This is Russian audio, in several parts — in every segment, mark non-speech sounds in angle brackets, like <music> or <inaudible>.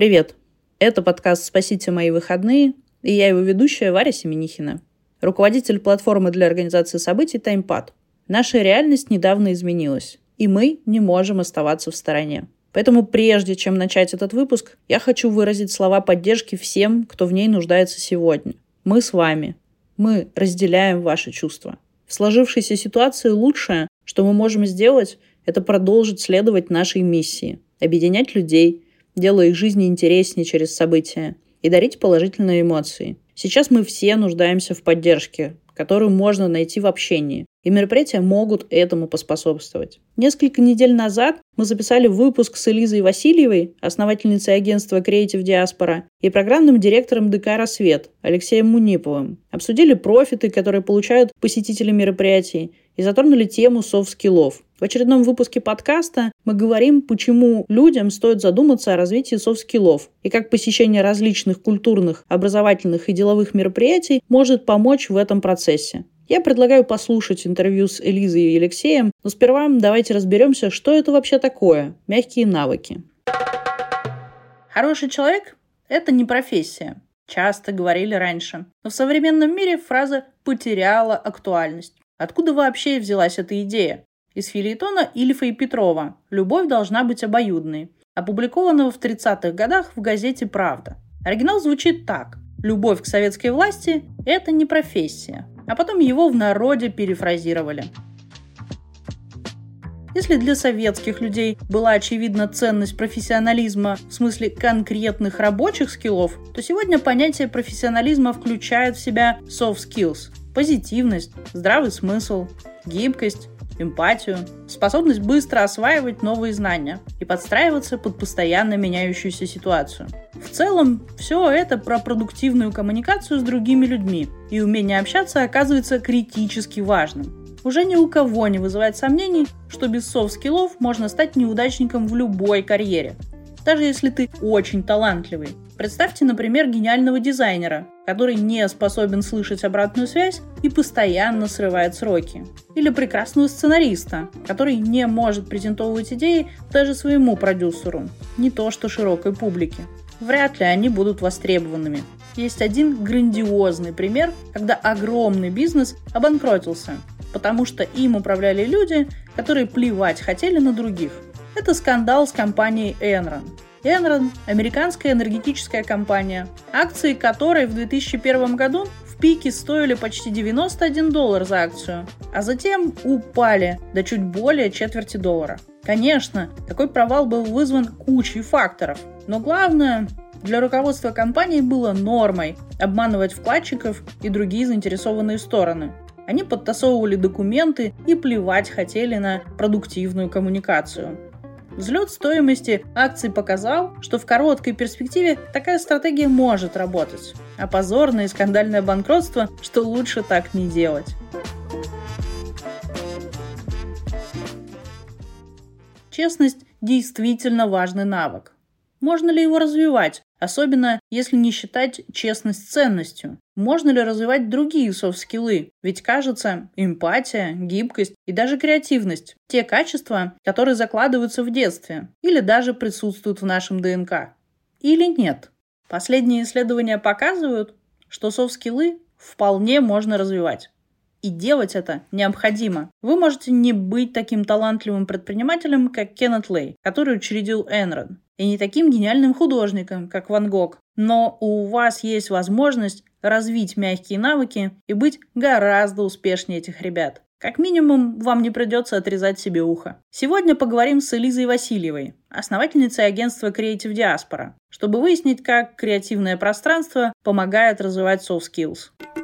Привет! Это подкаст «Спасите мои выходные» и я его ведущая Варя Семенихина, руководитель платформы для организации событий «Таймпад». Наша реальность недавно изменилась, и мы не можем оставаться в стороне. Поэтому прежде чем начать этот выпуск, я хочу выразить слова поддержки всем, кто в ней нуждается сегодня. Мы с вами. Мы разделяем ваши чувства. В сложившейся ситуации лучшее, что мы можем сделать, это продолжить следовать нашей миссии – объединять людей, делая их жизни интереснее через события и дарить положительные эмоции. Сейчас мы все нуждаемся в поддержке, которую можно найти в общении. И мероприятия могут этому поспособствовать. Несколько недель назад мы записали выпуск с Элизой Васильевой, основательницей агентства Creative Diaspora, и программным директором ДК «Рассвет» Алексеем Муниповым. Обсудили профиты, которые получают посетители мероприятий, и затронули тему софт-скиллов. В очередном выпуске подкаста мы говорим, почему людям стоит задуматься о развитии софт-скиллов и как посещение различных культурных, образовательных и деловых мероприятий может помочь в этом процессе. Я предлагаю послушать интервью с Элизой и Алексеем, но сперва давайте разберемся, что это вообще такое – мягкие навыки. Хороший человек – это не профессия. Часто говорили раньше. Но в современном мире фраза потеряла актуальность. Откуда вообще взялась эта идея? Из филитона Ильфа и Петрова «Любовь должна быть обоюдной», опубликованного в 30-х годах в газете «Правда». Оригинал звучит так. Любовь к советской власти – это не профессия, а потом его в народе перефразировали. Если для советских людей была очевидна ценность профессионализма в смысле конкретных рабочих скиллов, то сегодня понятие профессионализма включает в себя soft skills – позитивность, здравый смысл, гибкость, эмпатию, способность быстро осваивать новые знания и подстраиваться под постоянно меняющуюся ситуацию. В целом, все это про продуктивную коммуникацию с другими людьми – и умение общаться оказывается критически важным. Уже ни у кого не вызывает сомнений, что без софт-скиллов можно стать неудачником в любой карьере. Даже если ты очень талантливый. Представьте, например, гениального дизайнера, который не способен слышать обратную связь и постоянно срывает сроки. Или прекрасного сценариста, который не может презентовывать идеи даже своему продюсеру, не то что широкой публике. Вряд ли они будут востребованными. Есть один грандиозный пример, когда огромный бизнес обанкротился, потому что им управляли люди, которые плевать хотели на других. Это скандал с компанией Enron. Enron – американская энергетическая компания, акции которой в 2001 году в пике стоили почти 91 доллар за акцию, а затем упали до чуть более четверти доллара. Конечно, такой провал был вызван кучей факторов, но главное для руководства компании было нормой обманывать вкладчиков и другие заинтересованные стороны. Они подтасовывали документы и плевать хотели на продуктивную коммуникацию. Взлет стоимости акций показал, что в короткой перспективе такая стратегия может работать, а позорное и скандальное банкротство, что лучше так не делать. Честность действительно важный навык. Можно ли его развивать? Особенно, если не считать честность ценностью. Можно ли развивать другие софт-скиллы? Ведь кажется, эмпатия, гибкость и даже креативность – те качества, которые закладываются в детстве или даже присутствуют в нашем ДНК. Или нет? Последние исследования показывают, что софт-скиллы вполне можно развивать. И делать это необходимо. Вы можете не быть таким талантливым предпринимателем, как Кеннет Лей, который учредил Enron и не таким гениальным художником, как Ван Гог. Но у вас есть возможность развить мягкие навыки и быть гораздо успешнее этих ребят. Как минимум, вам не придется отрезать себе ухо. Сегодня поговорим с Элизой Васильевой, основательницей агентства Creative Diaspora, чтобы выяснить, как креативное пространство помогает развивать soft skills.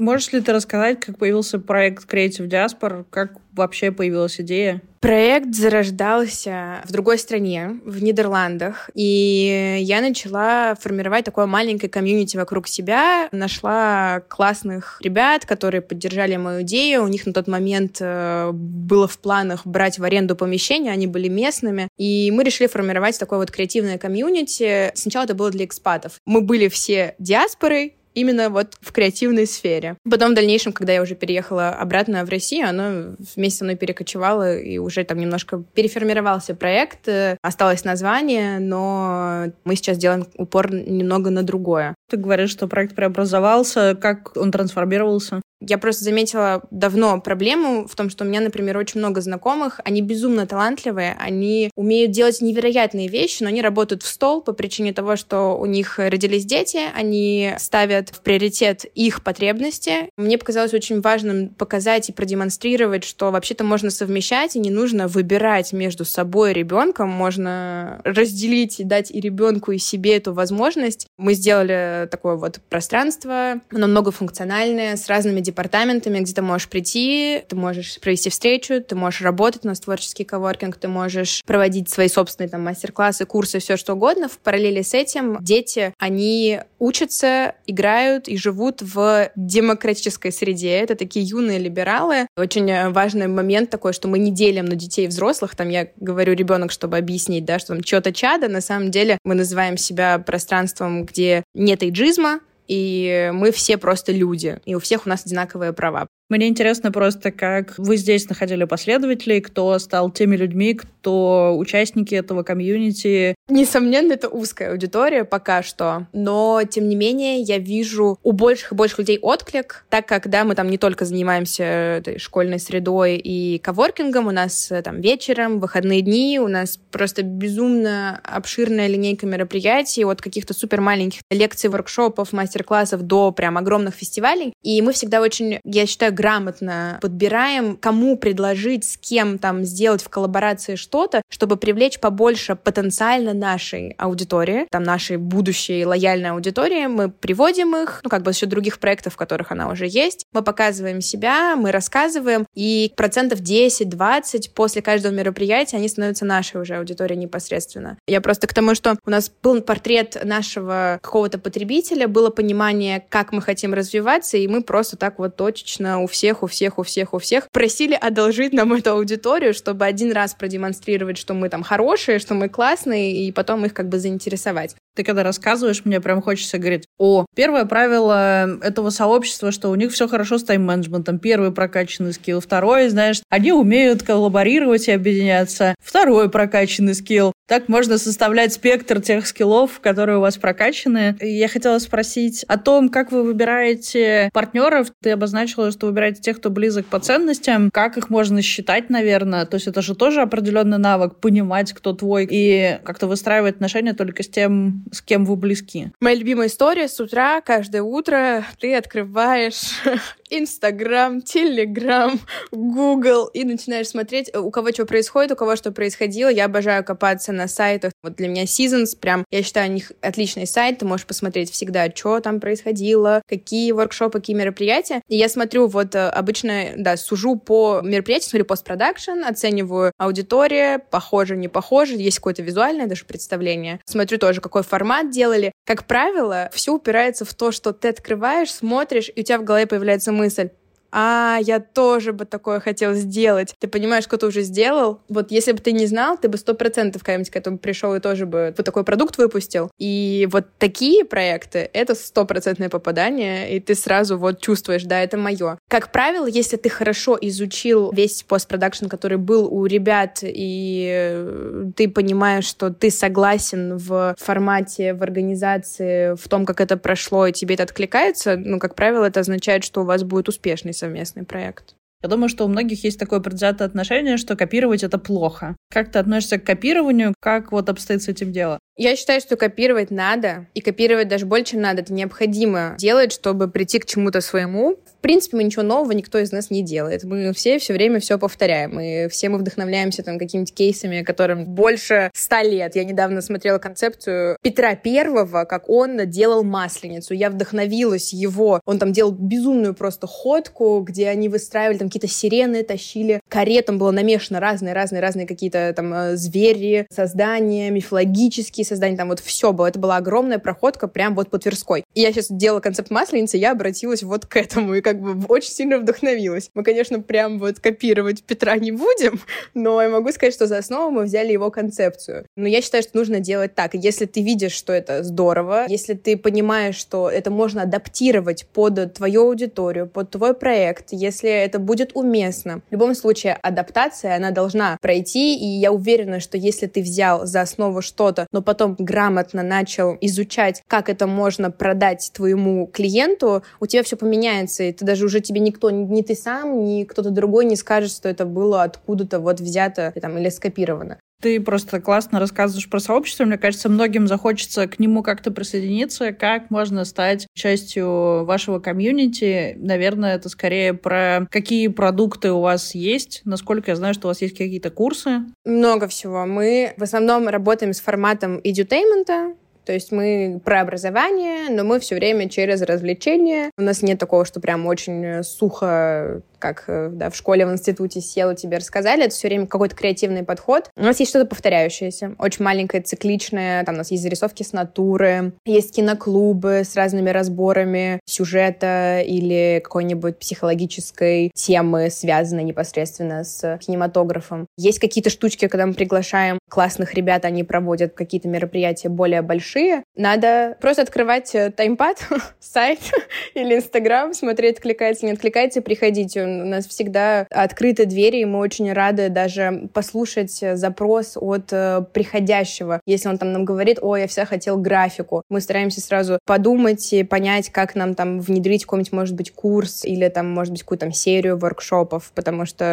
Можешь ли ты рассказать, как появился проект Creative Diaspora, как вообще появилась идея? Проект зарождался в другой стране, в Нидерландах, и я начала формировать такое маленькое комьюнити вокруг себя, нашла классных ребят, которые поддержали мою идею, у них на тот момент э, было в планах брать в аренду помещение, они были местными, и мы решили формировать такое вот креативное комьюнити. Сначала это было для экспатов. Мы были все диаспорой, именно вот в креативной сфере. Потом в дальнейшем, когда я уже переехала обратно в Россию, оно вместе со мной перекочевало, и уже там немножко переформировался проект, э, осталось название, но мы сейчас делаем упор немного на другое. Ты говоришь, что проект преобразовался, как он трансформировался? Я просто заметила давно проблему в том, что у меня, например, очень много знакомых, они безумно талантливые, они умеют делать невероятные вещи, но они работают в стол по причине того, что у них родились дети, они ставят в приоритет их потребности. Мне показалось очень важным показать и продемонстрировать, что вообще-то можно совмещать, и не нужно выбирать между собой и ребенком, можно разделить и дать и ребенку, и себе эту возможность. Мы сделали такое вот пространство, оно многофункциональное, с разными департаментами, где ты можешь прийти, ты можешь провести встречу, ты можешь работать, у нас творческий коворкинг, ты можешь проводить свои собственные там мастер-классы, курсы, все что угодно. В параллели с этим дети, они учатся, играют и живут в демократической среде. Это такие юные либералы. Очень важный момент такой, что мы не делим на детей и взрослых. Там я говорю ребенок, чтобы объяснить, да, что там что-то чада. На самом деле мы называем себя пространством, где нет эйджизма, и мы все просто люди, и у всех у нас одинаковые права. Мне интересно просто, как вы здесь находили последователей, кто стал теми людьми, кто участники этого комьюнити. Несомненно, это узкая аудитория пока что, но, тем не менее, я вижу у больших и больших людей отклик, так как, да, мы там не только занимаемся школьной средой и коворкингом, у нас э, там вечером, выходные дни, у нас просто безумно обширная линейка мероприятий, от каких-то супер маленьких лекций, воркшопов, мастер-классов до прям огромных фестивалей. И мы всегда очень, я считаю, грамотно подбираем, кому предложить, с кем там сделать в коллаборации что-то, чтобы привлечь побольше потенциально нашей аудитории, там нашей будущей лояльной аудитории. Мы приводим их, ну как бы счет других проектов, в которых она уже есть. Мы показываем себя, мы рассказываем, и процентов 10-20 после каждого мероприятия они становятся нашей уже аудиторией непосредственно. Я просто к тому, что у нас был портрет нашего какого-то потребителя, было понимание, как мы хотим развиваться, и мы просто так вот точечно всех, у всех, у всех, у всех просили одолжить нам <laughs> эту аудиторию, чтобы один раз продемонстрировать, что мы там хорошие, что мы классные, и потом их как бы заинтересовать. Ты когда рассказываешь, мне прям хочется говорить, о, первое правило этого сообщества, что у них все хорошо с тайм-менеджментом. Первый прокачанный скилл. Второй, знаешь, они умеют коллаборировать и объединяться. Второй прокачанный скилл. Так можно составлять спектр тех скиллов, которые у вас прокачаны. Я хотела спросить о том, как вы выбираете партнеров. Ты обозначила, что выбираете тех, кто близок по ценностям. Как их можно считать, наверное? То есть это же тоже определенный навык, понимать, кто твой, и как-то выстраивать отношения только с тем, с кем вы близки. Моя любимая история с утра, каждое утро ты открываешь <laughs> Инстаграм, Телеграм, Google и начинаешь смотреть, у кого что происходит, у кого что происходило. Я обожаю копаться на сайтах. Вот для меня Seasons прям, я считаю, у них отличный сайт. Ты можешь посмотреть всегда, что там происходило, какие воркшопы, какие мероприятия. И я смотрю, вот э, обычно, да, сужу по мероприятию, смотрю постпродакшн, оцениваю аудитория, похоже, не похоже, есть какое-то визуальное даже представление. Смотрю тоже, какой формат делали. Как правило, все упирается в то, что ты открываешь, смотришь, и у тебя в голове появляется мысль, а, я тоже бы такое хотел сделать. Ты понимаешь, что ты уже сделал. Вот если бы ты не знал, ты бы сто процентов когда-нибудь к этому пришел и тоже бы вот такой продукт выпустил. И вот такие проекты — это стопроцентное попадание, и ты сразу вот чувствуешь, да, это мое. Как правило, если ты хорошо изучил весь постпродакшн, который был у ребят, и ты понимаешь, что ты согласен в формате, в организации, в том, как это прошло, и тебе это откликается, ну, как правило, это означает, что у вас будет успешный совместный проект. Я думаю, что у многих есть такое предвзятое отношение, что копировать это плохо. Как ты относишься к копированию? Как вот обстоит с этим дело? Я считаю, что копировать надо, и копировать даже больше надо. Это необходимо делать, чтобы прийти к чему-то своему. В принципе, мы ничего нового никто из нас не делает. Мы все все время все повторяем. И все мы вдохновляемся там какими-то кейсами, которым больше ста лет. Я недавно смотрела концепцию Петра Первого, как он делал масленицу. Я вдохновилась его. Он там делал безумную просто ходку, где они выстраивали там какие-то сирены, тащили каретам было намешано разные-разные-разные какие-то там э, звери, создания, мифологические создания, там вот все было. Это была огромная проходка прям вот по Тверской. И я сейчас делала концепт масленицы, я обратилась вот к этому. И как бы очень сильно вдохновилась. Мы, конечно, прям вот копировать Петра не будем, <laughs> но я могу сказать, что за основу мы взяли его концепцию. Но я считаю, что нужно делать так. Если ты видишь, что это здорово, если ты понимаешь, что это можно адаптировать под твою аудиторию, под твой проект, если это будет уместно. В любом случае, адаптация, она должна пройти, и я уверена, что если ты взял за основу что-то, но потом грамотно начал изучать, как это можно продать твоему клиенту, у тебя все поменяется, и ты даже уже тебе никто, ни ты сам, ни кто-то другой не скажет, что это было откуда-то вот взято там, или скопировано. Ты просто классно рассказываешь про сообщество. Мне кажется, многим захочется к нему как-то присоединиться. Как можно стать частью вашего комьюнити? Наверное, это скорее про какие продукты у вас есть. Насколько я знаю, что у вас есть какие-то курсы. Много всего. Мы в основном работаем с форматом edutainment, то есть мы про образование, но мы все время через развлечения. У нас нет такого, что прям очень сухо как э, да, в школе, в институте сел и тебе рассказали, это все время какой-то креативный подход. У нас есть что-то повторяющееся, очень маленькое, цикличное, там у нас есть зарисовки с натуры, есть киноклубы с разными разборами сюжета или какой-нибудь психологической темы, связанной непосредственно с кинематографом. Есть какие-то штучки, когда мы приглашаем классных ребят, они проводят какие-то мероприятия более большие. Надо просто открывать э, таймпад, <laughs> сайт <laughs> или Инстаграм, смотреть, откликается, не откликается, приходить у нас всегда открыты двери, и мы очень рады даже послушать запрос от э, приходящего. Если он там нам говорит, ой, я вся хотел графику, мы стараемся сразу подумать и понять, как нам там внедрить какой-нибудь, может быть, курс или там, может быть, какую-то там серию воркшопов, потому что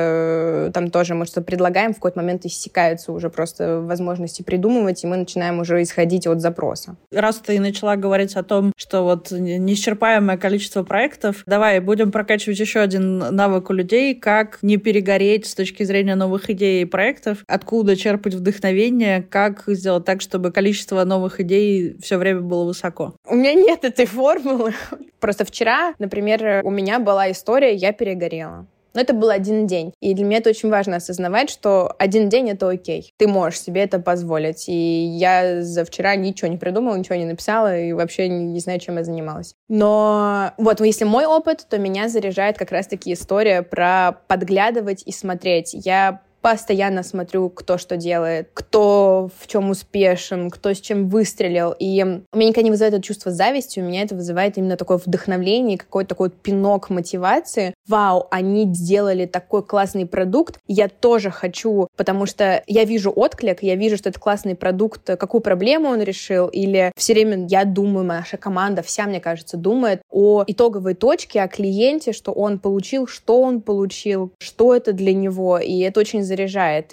э, там тоже мы что-то предлагаем, в какой-то момент иссякаются уже просто возможности придумывать, и мы начинаем уже исходить от запроса. Раз ты начала говорить о том, что вот неисчерпаемое количество проектов, давай будем прокачивать еще один навык у людей, как не перегореть с точки зрения новых идей и проектов, откуда черпать вдохновение, как сделать так, чтобы количество новых идей все время было высоко. У меня нет этой <laughs> формулы. Просто вчера, например, у меня была история, я перегорела. Но это был один день. И для меня это очень важно осознавать, что один день — это окей. Ты можешь себе это позволить. И я за вчера ничего не придумала, ничего не написала и вообще не, не знаю, чем я занималась. Но вот если мой опыт, то меня заряжает как раз-таки история про подглядывать и смотреть. Я постоянно смотрю, кто что делает, кто в чем успешен, кто с чем выстрелил. И у меня никогда не вызывает это чувство зависти, у меня это вызывает именно такое вдохновление, какой-то такой пинок мотивации. Вау, они сделали такой классный продукт, я тоже хочу, потому что я вижу отклик, я вижу, что это классный продукт, какую проблему он решил, или все время я думаю, наша команда, вся, мне кажется, думает о итоговой точке, о клиенте, что он получил, что он получил, что это для него, и это очень заряжает.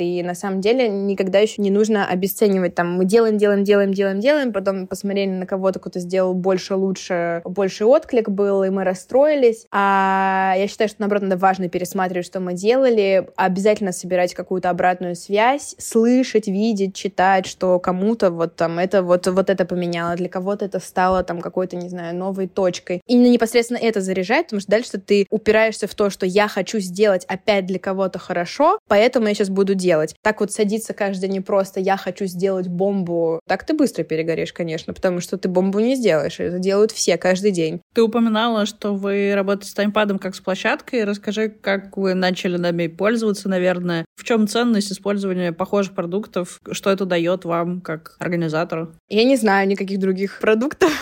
И на самом деле никогда еще не нужно обесценивать. Там мы делаем, делаем, делаем, делаем, делаем, потом посмотрели на кого-то, кто-то сделал больше, лучше, больше отклик был, и мы расстроились. А я считаю, что, наоборот, надо важно пересматривать, что мы делали, обязательно собирать какую-то обратную связь, слышать, видеть, читать, что кому-то вот там это вот, вот это поменяло, для кого-то это стало там какой-то, не знаю, новой точкой. И непосредственно это заряжает, потому что дальше ты упираешься в то, что я хочу сделать опять для кого-то хорошо, поэтому я сейчас буду делать. Так вот садиться каждый день просто «я хочу сделать бомбу», так ты быстро перегоришь, конечно, потому что ты бомбу не сделаешь. Это делают все каждый день. Ты упоминала, что вы работаете с таймпадом как с площадкой. Расскажи, как вы начали нами пользоваться, наверное. В чем ценность использования похожих продуктов? Что это дает вам как организатору? Я не знаю никаких других продуктов.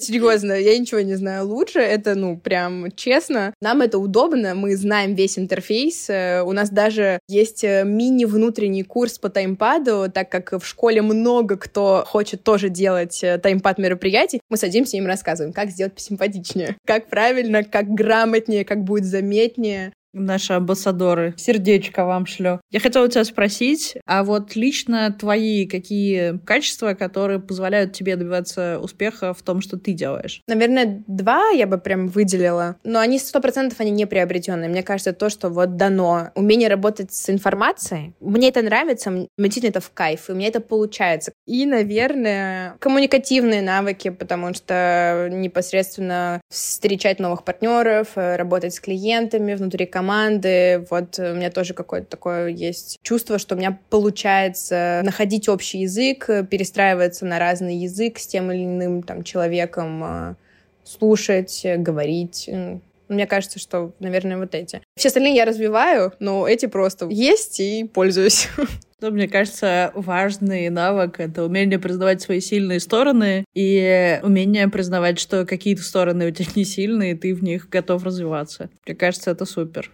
Серьезно, я ничего не знаю лучше. Это, ну, прям честно. Нам это удобно, мы знаем весь интерфейс. Э, у нас даже есть э, мини-внутренний курс по таймпаду, так как в школе много кто хочет тоже делать э, таймпад мероприятий. Мы садимся и им рассказываем, как сделать посимпатичнее, как правильно, как грамотнее, как будет заметнее наши амбассадоры. Сердечко вам шлю. Я хотела тебя спросить, а вот лично твои какие качества, которые позволяют тебе добиваться успеха в том, что ты делаешь? Наверное, два я бы прям выделила. Но они сто процентов они не приобретенные. Мне кажется, то, что вот дано. Умение работать с информацией. Мне это нравится, мне действительно это в кайф, и у меня это получается. И, наверное, коммуникативные навыки, потому что непосредственно встречать новых партнеров, э, работать с клиентами внутри команды, команды. Вот у меня тоже какое-то такое есть чувство, что у меня получается находить общий язык, перестраиваться на разный язык с тем или иным там человеком, а, слушать, говорить. Мне кажется, что, наверное, вот эти. Все остальные я развиваю, но эти просто есть и пользуюсь. <laughs> Ну, мне кажется, важный навык — это умение признавать свои сильные стороны и умение признавать, что какие-то стороны у тебя <laughs> не сильные, и ты в них готов развиваться. Мне кажется, это супер.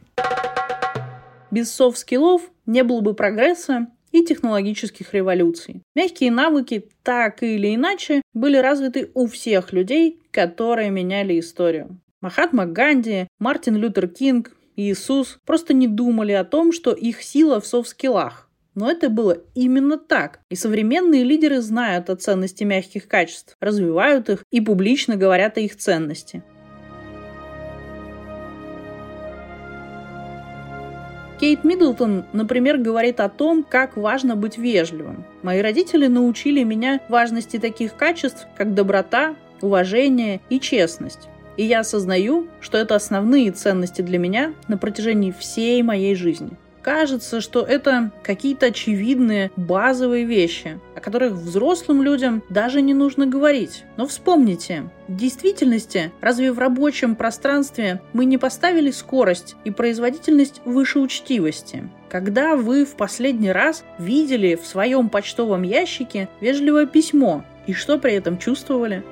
Без софт-скиллов не было бы прогресса и технологических революций. Мягкие навыки так или иначе были развиты у всех людей, которые меняли историю. Махатма Ганди, Мартин Лютер Кинг, Иисус просто не думали о том, что их сила в софт-скиллах. Но это было именно так. И современные лидеры знают о ценности мягких качеств, развивают их и публично говорят о их ценности. Кейт Миддлтон, например, говорит о том, как важно быть вежливым. Мои родители научили меня важности таких качеств, как доброта, уважение и честность. И я осознаю, что это основные ценности для меня на протяжении всей моей жизни – кажется, что это какие-то очевидные базовые вещи, о которых взрослым людям даже не нужно говорить. Но вспомните, в действительности, разве в рабочем пространстве мы не поставили скорость и производительность выше учтивости? Когда вы в последний раз видели в своем почтовом ящике вежливое письмо и что при этом чувствовали?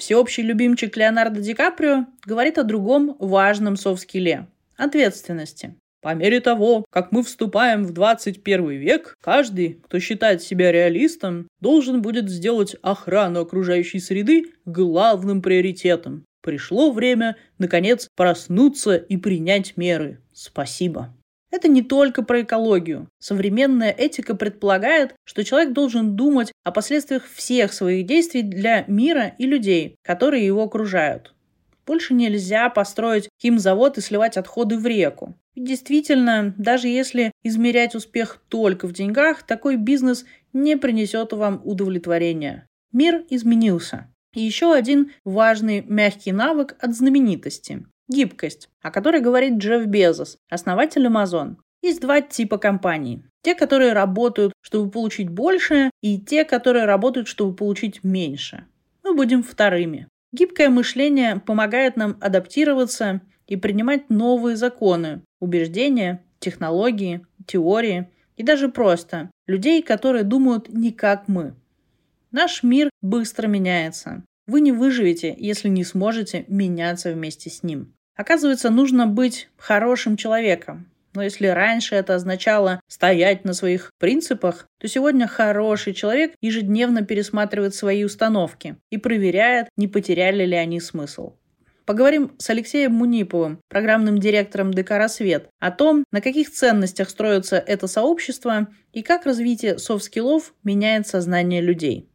Всеобщий любимчик Леонардо Ди Каприо говорит о другом важном софт-скилле – ответственности. По мере того, как мы вступаем в 21 век, каждый, кто считает себя реалистом, должен будет сделать охрану окружающей среды главным приоритетом. Пришло время, наконец, проснуться и принять меры. Спасибо. Это не только про экологию. Современная этика предполагает, что человек должен думать о последствиях всех своих действий для мира и людей, которые его окружают. Больше нельзя построить химзавод и сливать отходы в реку. И действительно, даже если измерять успех только в деньгах, такой бизнес не принесет вам удовлетворения. Мир изменился. И еще один важный мягкий навык от знаменитости Гибкость, о которой говорит Джефф Безос, основатель Amazon. Есть два типа компаний. Те, которые работают, чтобы получить больше, и те, которые работают, чтобы получить меньше. Мы будем вторыми. Гибкое мышление помогает нам адаптироваться и принимать новые законы, убеждения, технологии, теории и даже просто людей, которые думают не как мы. Наш мир быстро меняется. Вы не выживете, если не сможете меняться вместе с ним. Оказывается, нужно быть хорошим человеком. Но если раньше это означало стоять на своих принципах, то сегодня хороший человек ежедневно пересматривает свои установки и проверяет, не потеряли ли они смысл. Поговорим с Алексеем Муниповым, программным директором ДК «Рассвет», о том, на каких ценностях строится это сообщество и как развитие софт-скиллов меняет сознание людей.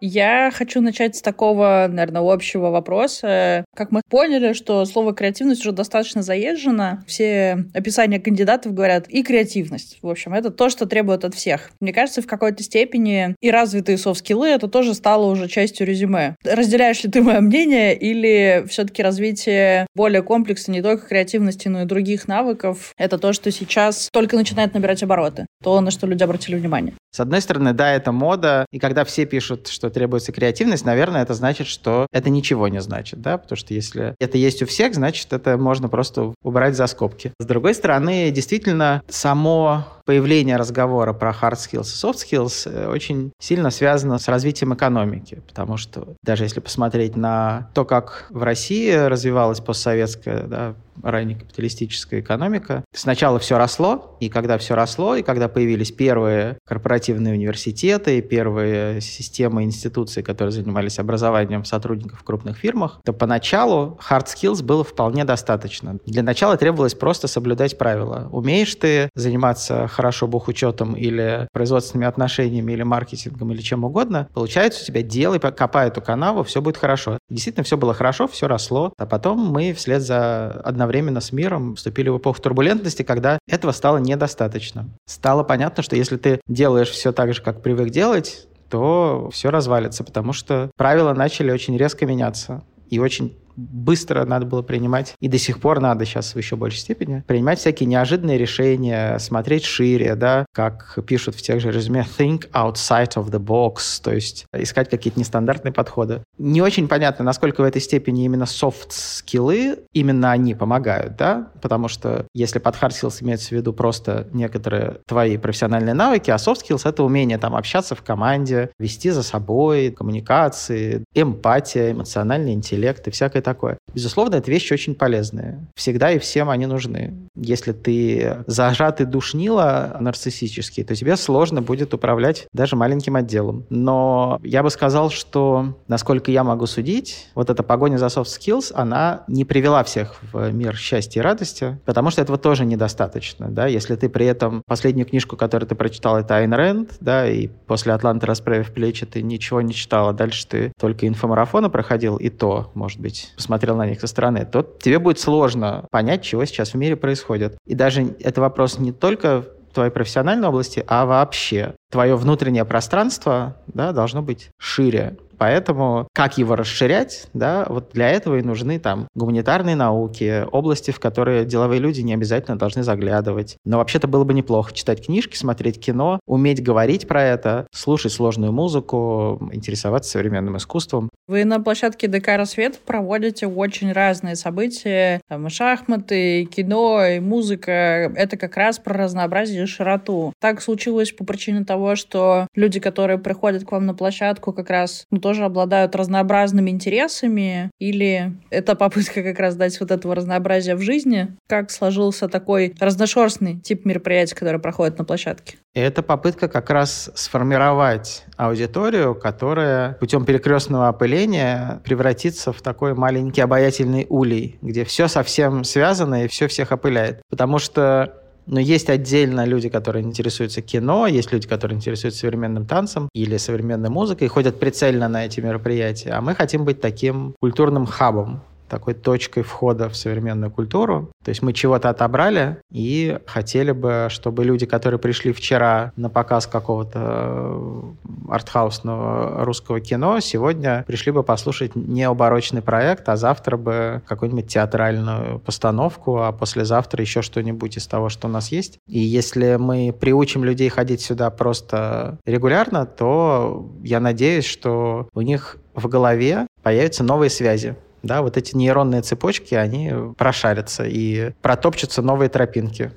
Я хочу начать с такого, наверное, общего вопроса. Как мы поняли, что слово креативность уже достаточно заезжено. Все описания кандидатов говорят и креативность. В общем, это то, что требует от всех. Мне кажется, в какой-то степени и развитые софт-скиллы это тоже стало уже частью резюме. Разделяешь ли ты мое мнение или все-таки развитие более комплекса не только креативности, но и других навыков это то, что сейчас только начинает набирать обороты? То, на что люди обратили внимание. С одной стороны, да, это мода, и когда все пишут, что что требуется креативность, наверное, это значит, что это ничего не значит, да, потому что если это есть у всех, значит, это можно просто убрать за скобки. С другой стороны, действительно, само появление разговора про hard skills и soft skills э, очень сильно связано с развитием экономики, потому что даже если посмотреть на то, как в России развивалась постсоветская, да, ранее капиталистическая экономика. Сначала все росло, и когда все росло, и когда появились первые корпоративные университеты, первые системы институции, которые занимались образованием сотрудников в крупных фирмах, то поначалу hard skills было вполне достаточно. Для начала требовалось просто соблюдать правила. Умеешь ты заниматься хорошо бухучетом или производственными отношениями, или маркетингом, или чем угодно, получается у тебя делай, копай эту канаву, все будет хорошо. Действительно, все было хорошо, все росло, а потом мы вслед за одновременно с миром вступили в эпоху турбулентности, когда этого стало недостаточно. Стало понятно, что если ты делаешь все так же, как привык делать, то все развалится, потому что правила начали очень резко меняться и очень быстро надо было принимать, и до сих пор надо сейчас в еще большей степени, принимать всякие неожиданные решения, смотреть шире, да, как пишут в тех же резюме, think outside of the box, то есть искать какие-то нестандартные подходы. Не очень понятно, насколько в этой степени именно софт-скиллы, именно они помогают, да, потому что если под hard skills имеется в виду просто некоторые твои профессиональные навыки, а soft skills — это умение там общаться в команде, вести за собой, коммуникации, эмпатия, эмоциональный интеллект и всякое такое. Безусловно, это вещи очень полезные. Всегда и всем они нужны. Если ты зажатый душнило нарциссический, то тебе сложно будет управлять даже маленьким отделом. Но я бы сказал, что, насколько я могу судить, вот эта погоня за soft skills, она не привела всех в мир счастья и радости, потому что этого тоже недостаточно. Да? Если ты при этом последнюю книжку, которую ты прочитал, это Айн Рэнд, да, и после «Атланты, расправив плечи» ты ничего не читал, а дальше ты только инфомарафоны проходил, и то, может быть, посмотрел на них со стороны, то тебе будет сложно понять, чего сейчас в мире происходит. И даже это вопрос не только твоей профессиональной области, а вообще. Твое внутреннее пространство да, должно быть шире. Поэтому как его расширять, да, вот для этого и нужны там гуманитарные науки, области, в которые деловые люди не обязательно должны заглядывать. Но вообще-то было бы неплохо читать книжки, смотреть кино, уметь говорить про это, слушать сложную музыку, интересоваться современным искусством. Вы на площадке ДК «Рассвет» проводите очень разные события. Там и шахматы, и кино, и музыка. Это как раз про разнообразие и широту. Так случилось по причине того, что люди, которые приходят к вам на площадку, как раз ну, тоже обладают разнообразными интересами, или это попытка как раз дать вот этого разнообразия в жизни? Как сложился такой разношерстный тип мероприятий, который проходит на площадке? Это попытка как раз сформировать аудиторию, которая путем перекрестного опыления превратится в такой маленький обаятельный улей, где все совсем связано и все всех опыляет. Потому что но есть отдельно люди, которые интересуются кино, есть люди, которые интересуются современным танцем или современной музыкой и ходят прицельно на эти мероприятия. А мы хотим быть таким культурным хабом, такой точкой входа в современную культуру. То есть мы чего-то отобрали и хотели бы, чтобы люди, которые пришли вчера на показ какого-то э, артхаусного русского кино, сегодня пришли бы послушать необорочный проект, а завтра бы какую-нибудь театральную постановку, а послезавтра еще что-нибудь из того, что у нас есть. И если мы приучим людей ходить сюда просто регулярно, то я надеюсь, что у них в голове появятся новые связи да, вот эти нейронные цепочки, они прошарятся и протопчутся новые тропинки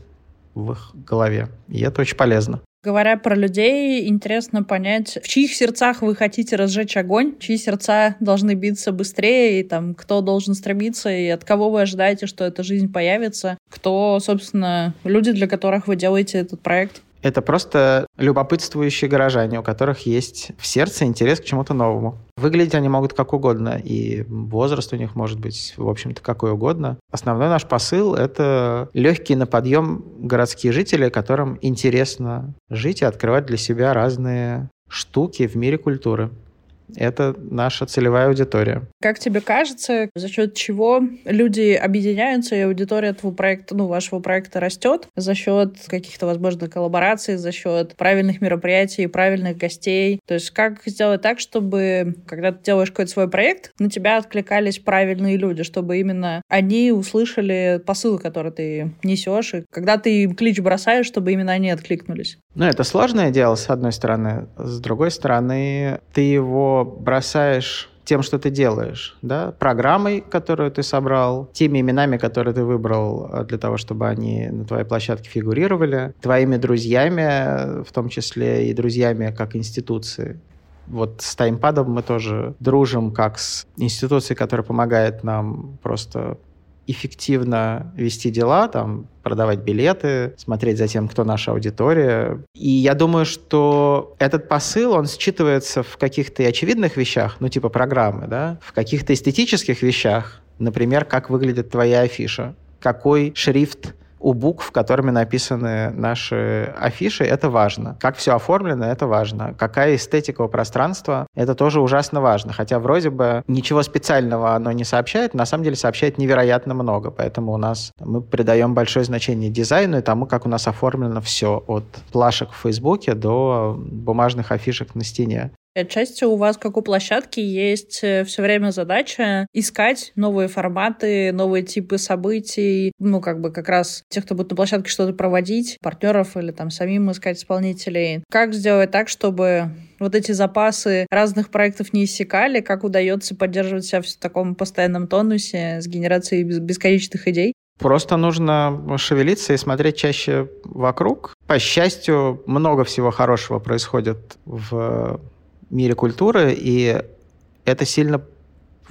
в их голове. И это очень полезно. Говоря про людей, интересно понять, в чьих сердцах вы хотите разжечь огонь, чьи сердца должны биться быстрее, и там, кто должен стремиться, и от кого вы ожидаете, что эта жизнь появится, кто, собственно, люди, для которых вы делаете этот проект. Это просто любопытствующие горожане, у которых есть в сердце интерес к чему-то новому. Выглядеть они могут как угодно, и возраст у них может быть, в общем-то, какой угодно. Основной наш посыл — это легкие на подъем городские жители, которым интересно жить и открывать для себя разные штуки в мире культуры это наша целевая аудитория. Как тебе кажется, за счет чего люди объединяются, и аудитория этого проекта, ну, вашего проекта растет? За счет каких-то, возможно, коллабораций, за счет правильных мероприятий, правильных гостей? То есть как сделать так, чтобы, когда ты делаешь какой-то свой проект, на тебя откликались правильные люди, чтобы именно они услышали посыл, который ты несешь, и когда ты им клич бросаешь, чтобы именно они откликнулись? Ну, это сложное дело, с одной стороны. С другой стороны, ты его бросаешь тем, что ты делаешь, да, программой, которую ты собрал, теми именами, которые ты выбрал э, для того, чтобы они на твоей площадке фигурировали, твоими друзьями, в том числе и друзьями как институции. Вот с таймпадом мы тоже дружим как с институцией, которая помогает нам просто эффективно вести дела, там, продавать билеты, смотреть за тем, кто наша аудитория. И я думаю, что этот посыл, он считывается в каких-то очевидных вещах, ну, типа программы, да, в каких-то эстетических вещах, например, как выглядит твоя афиша, какой шрифт у букв, которыми написаны наши афиши, это важно. Как все оформлено, это важно. Какая эстетика у пространства, это тоже ужасно важно. Хотя вроде бы ничего специального оно не сообщает, на самом деле сообщает невероятно много. Поэтому у нас мы придаем большое значение дизайну и тому, как у нас оформлено все от плашек в Фейсбуке до бумажных афишек на стене. Отчасти у вас, как у площадки, есть э, все время задача искать новые форматы, новые типы событий, ну, как бы как раз тех, кто будет на площадке что-то проводить, партнеров или там самим искать исполнителей. Как сделать так, чтобы вот эти запасы разных проектов не иссякали, как удается поддерживать себя в таком постоянном тонусе с генерацией бесконечных идей? Просто нужно шевелиться и смотреть чаще вокруг. По счастью, много всего хорошего происходит в мире культуры, и это сильно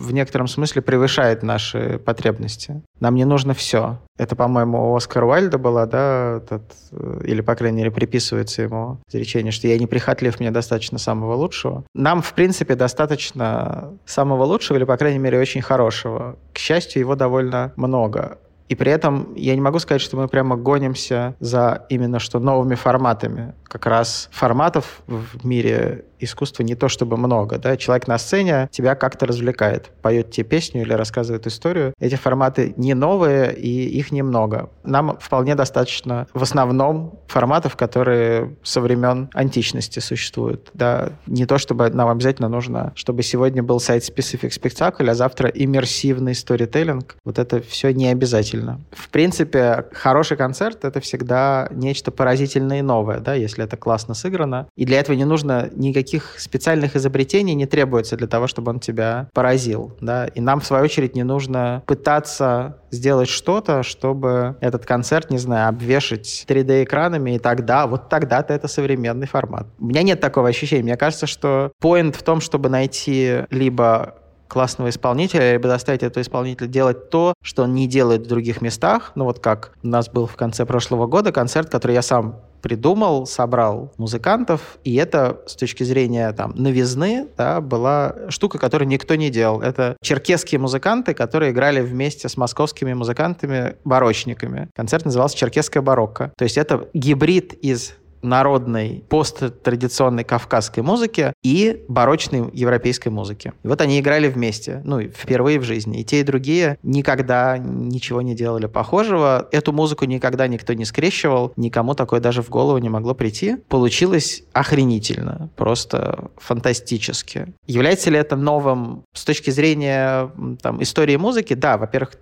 в некотором смысле превышает наши потребности. Нам не нужно все. Это, по-моему, у Оскара Уайльда была, да, этот, э, или, по крайней мере, приписывается ему изречение, что я не прихотлив, мне достаточно самого лучшего. Нам, в принципе, достаточно самого лучшего, или, по крайней мере, очень хорошего. К счастью, его довольно много. И при этом я не могу сказать, что мы прямо гонимся за именно что новыми форматами. Как раз форматов в мире искусства не то чтобы много. Да? Человек на сцене тебя как-то развлекает, поет тебе песню или рассказывает историю. Эти форматы не новые, и их немного. Нам вполне достаточно в основном форматов, которые со времен античности существуют. Да? Не то чтобы нам обязательно нужно, чтобы сегодня был сайт-специфик спектакль, а завтра иммерсивный сторителлинг. Вот это все не обязательно. В принципе, хороший концерт — это всегда нечто поразительное и новое, да, если это классно сыграно. И для этого не нужно никаких специальных изобретений не требуется для того, чтобы он тебя поразил. Да? И нам, в свою очередь, не нужно пытаться сделать что-то, чтобы этот концерт, не знаю, обвешать 3D-экранами, и тогда, вот тогда-то это современный формат. У меня нет такого ощущения. Мне кажется, что поинт в том, чтобы найти либо классного исполнителя, либо заставить этого исполнителя делать то, что он не делает в других местах. Ну вот как у нас был в конце прошлого года концерт, который я сам придумал, собрал музыкантов, и это с точки зрения там новизны да, была штука, которую никто не делал. Это черкесские музыканты, которые играли вместе с московскими музыкантами-барочниками. Концерт назывался «Черкесская барокко». То есть это гибрид из народной посттрадиционной кавказской музыки и барочной европейской музыки. И вот они играли вместе, ну, впервые в жизни. И те, и другие никогда ничего не делали похожего. Эту музыку никогда никто не скрещивал, никому такое даже в голову не могло прийти. Получилось охренительно, просто фантастически. Является ли это новым с точки зрения там, истории музыки? Да, во-первых,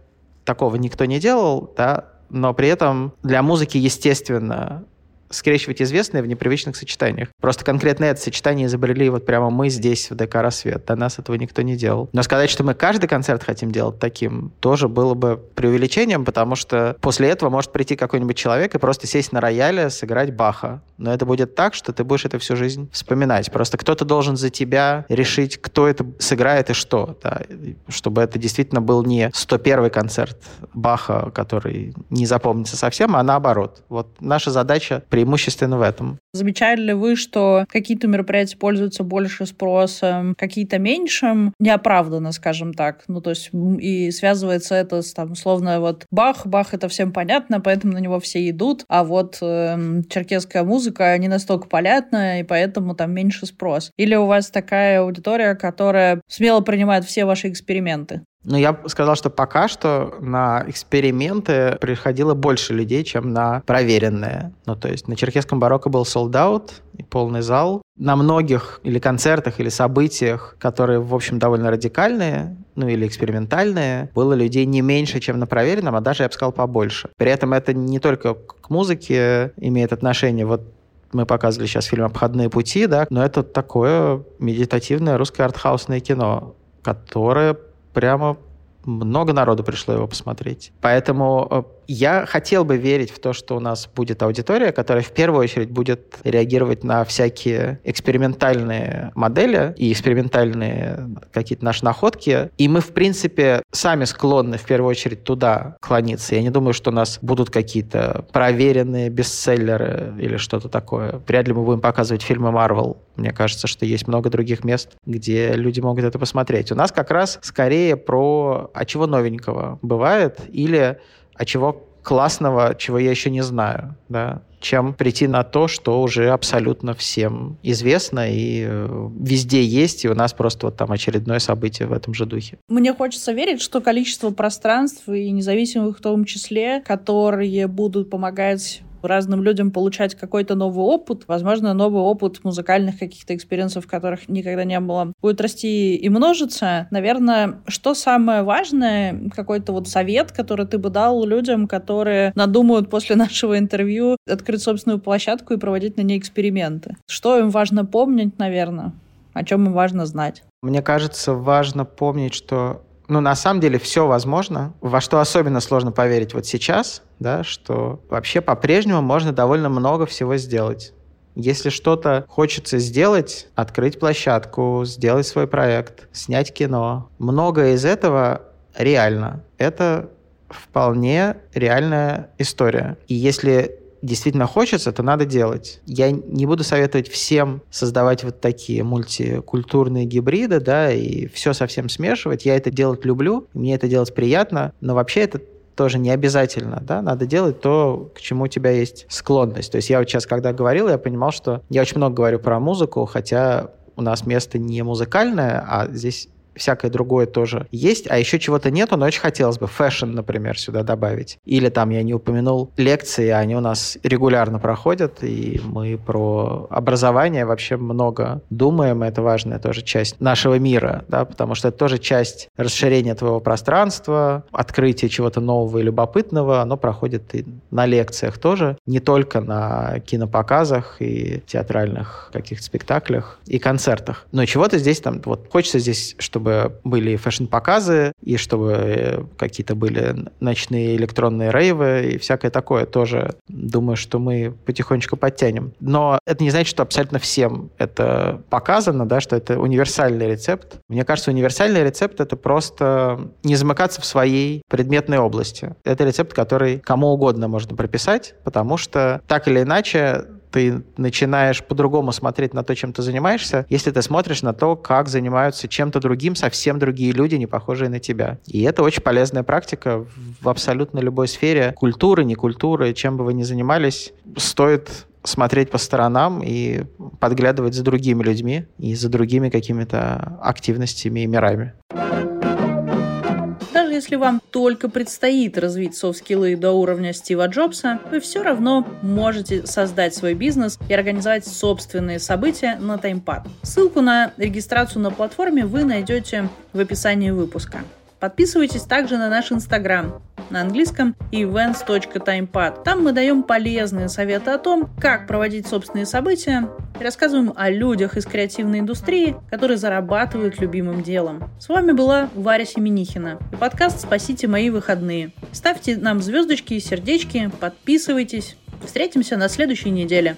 такого никто не делал, да, но при этом для музыки, естественно, скрещивать известные в непривычных сочетаниях. Просто конкретно это сочетание изобрели вот прямо мы здесь, в ДК «Рассвет». До нас этого никто не делал. Но сказать, что мы каждый концерт хотим делать таким, тоже было бы преувеличением, потому что после этого может прийти какой-нибудь человек и просто сесть на рояле, сыграть Баха. Но это будет так, что ты будешь это всю жизнь вспоминать. Просто кто-то должен за тебя решить, кто это сыграет и что. Да, чтобы это действительно был не 101 концерт Баха, который не запомнится совсем, а наоборот. Вот наша задача преимущественно в этом. Замечали ли вы, что какие-то мероприятия пользуются больше спросом, какие-то меньшим? Неоправданно, скажем так. Ну, то есть и связывается это с, там, условно, вот Бах, Бах это всем понятно, поэтому на него все идут, а вот э, черкесская музыка не настолько понятна, и поэтому там меньше спрос. Или у вас такая аудитория, которая смело принимает все ваши эксперименты? Ну, я сказал, что пока что на эксперименты приходило больше людей, чем на проверенные. Ну, то есть на черкесском барокко был sold и полный зал. На многих или концертах, или событиях, которые, в общем, довольно радикальные, ну или экспериментальные, было людей не меньше, чем на проверенном, а даже, я бы сказал, побольше. При этом это не только к музыке имеет отношение. Вот мы показывали сейчас фильм «Обходные пути», да, но это такое медитативное русское артхаусное кино, которое прямо много народу пришло его посмотреть. Поэтому э, я хотел бы верить в то, что у нас будет аудитория, которая в первую очередь будет реагировать на всякие экспериментальные модели и экспериментальные какие-то наши находки. И мы, в принципе, сами склонны в первую очередь туда клониться. Я не думаю, что у нас будут какие-то проверенные бестселлеры или что-то такое. Вряд ли мы будем показывать фильмы Marvel. Мне кажется, что есть много других мест, где люди могут это посмотреть. У нас как раз скорее про «А чего новенького?» бывает или а чего классного, чего я еще не знаю, да, чем прийти на то, что уже абсолютно всем известно и э, везде есть, и у нас просто вот там очередное событие в этом же духе. Мне хочется верить, что количество пространств и независимых в том числе, которые будут помогать разным людям получать какой-то новый опыт, возможно, новый опыт музыкальных каких-то experience ов, которых никогда не было, будет расти и множиться. Наверное, что самое важное, какой-то вот совет, который ты бы дал людям, которые надумают после нашего интервью открыть собственную площадку и проводить на ней эксперименты? Что им важно помнить, наверное? О чем им важно знать? Мне кажется, важно помнить, что ну, на самом деле все возможно. Во что особенно сложно поверить вот сейчас, да, что вообще по-прежнему можно довольно много всего сделать. Если что-то хочется сделать, открыть площадку, сделать свой проект, снять кино, многое из этого реально. Это вполне реальная история. И если действительно хочется, то надо делать. Я не буду советовать всем создавать вот такие мультикультурные гибриды, да, и все совсем смешивать. Я это делать люблю, мне это делать приятно, но вообще это тоже не обязательно, да, надо делать то, к чему у тебя есть склонность. То есть я вот сейчас, когда говорил, я понимал, что я очень много говорю про музыку, хотя у нас место не музыкальное, а здесь всякое другое тоже есть, а еще чего-то нету, но очень хотелось бы fashion, например, сюда добавить. Или там я не упомянул лекции, они у нас регулярно проходят, и мы про образование вообще много думаем, это важная тоже часть нашего мира, да, потому что это тоже часть расширения твоего пространства, открытия чего-то нового и любопытного, оно проходит и на лекциях тоже, не только на кинопоказах и театральных каких-то спектаклях и концертах. Но чего-то здесь там, вот хочется здесь, чтобы чтобы были фэшн-показы, и чтобы э, какие-то были ночные электронные рейвы и всякое такое тоже. Думаю, что мы потихонечку подтянем. Но это не значит, что абсолютно всем это показано, да, что это универсальный рецепт. Мне кажется, универсальный рецепт — это просто не замыкаться в своей предметной области. Это рецепт, который кому угодно можно прописать, потому что так или иначе ты начинаешь по-другому смотреть на то, чем ты занимаешься, если ты смотришь на то, как занимаются чем-то другим совсем другие люди, не похожие на тебя. И это очень полезная практика в абсолютно любой сфере. Культуры, не культуры, чем бы вы ни занимались, стоит смотреть по сторонам и подглядывать за другими людьми и за другими какими-то активностями и мирами если вам только предстоит развить софт-скиллы до уровня Стива Джобса, вы все равно можете создать свой бизнес и организовать собственные события на TimePad. Ссылку на регистрацию на платформе вы найдете в описании выпуска. Подписывайтесь также на наш инстаграм на английском events.timepad. Там мы даем полезные советы о том, как проводить собственные события и рассказываем о людях из креативной индустрии, которые зарабатывают любимым делом. С вами была Варя Семенихина и подкаст «Спасите мои выходные». Ставьте нам звездочки и сердечки, подписывайтесь. Встретимся на следующей неделе.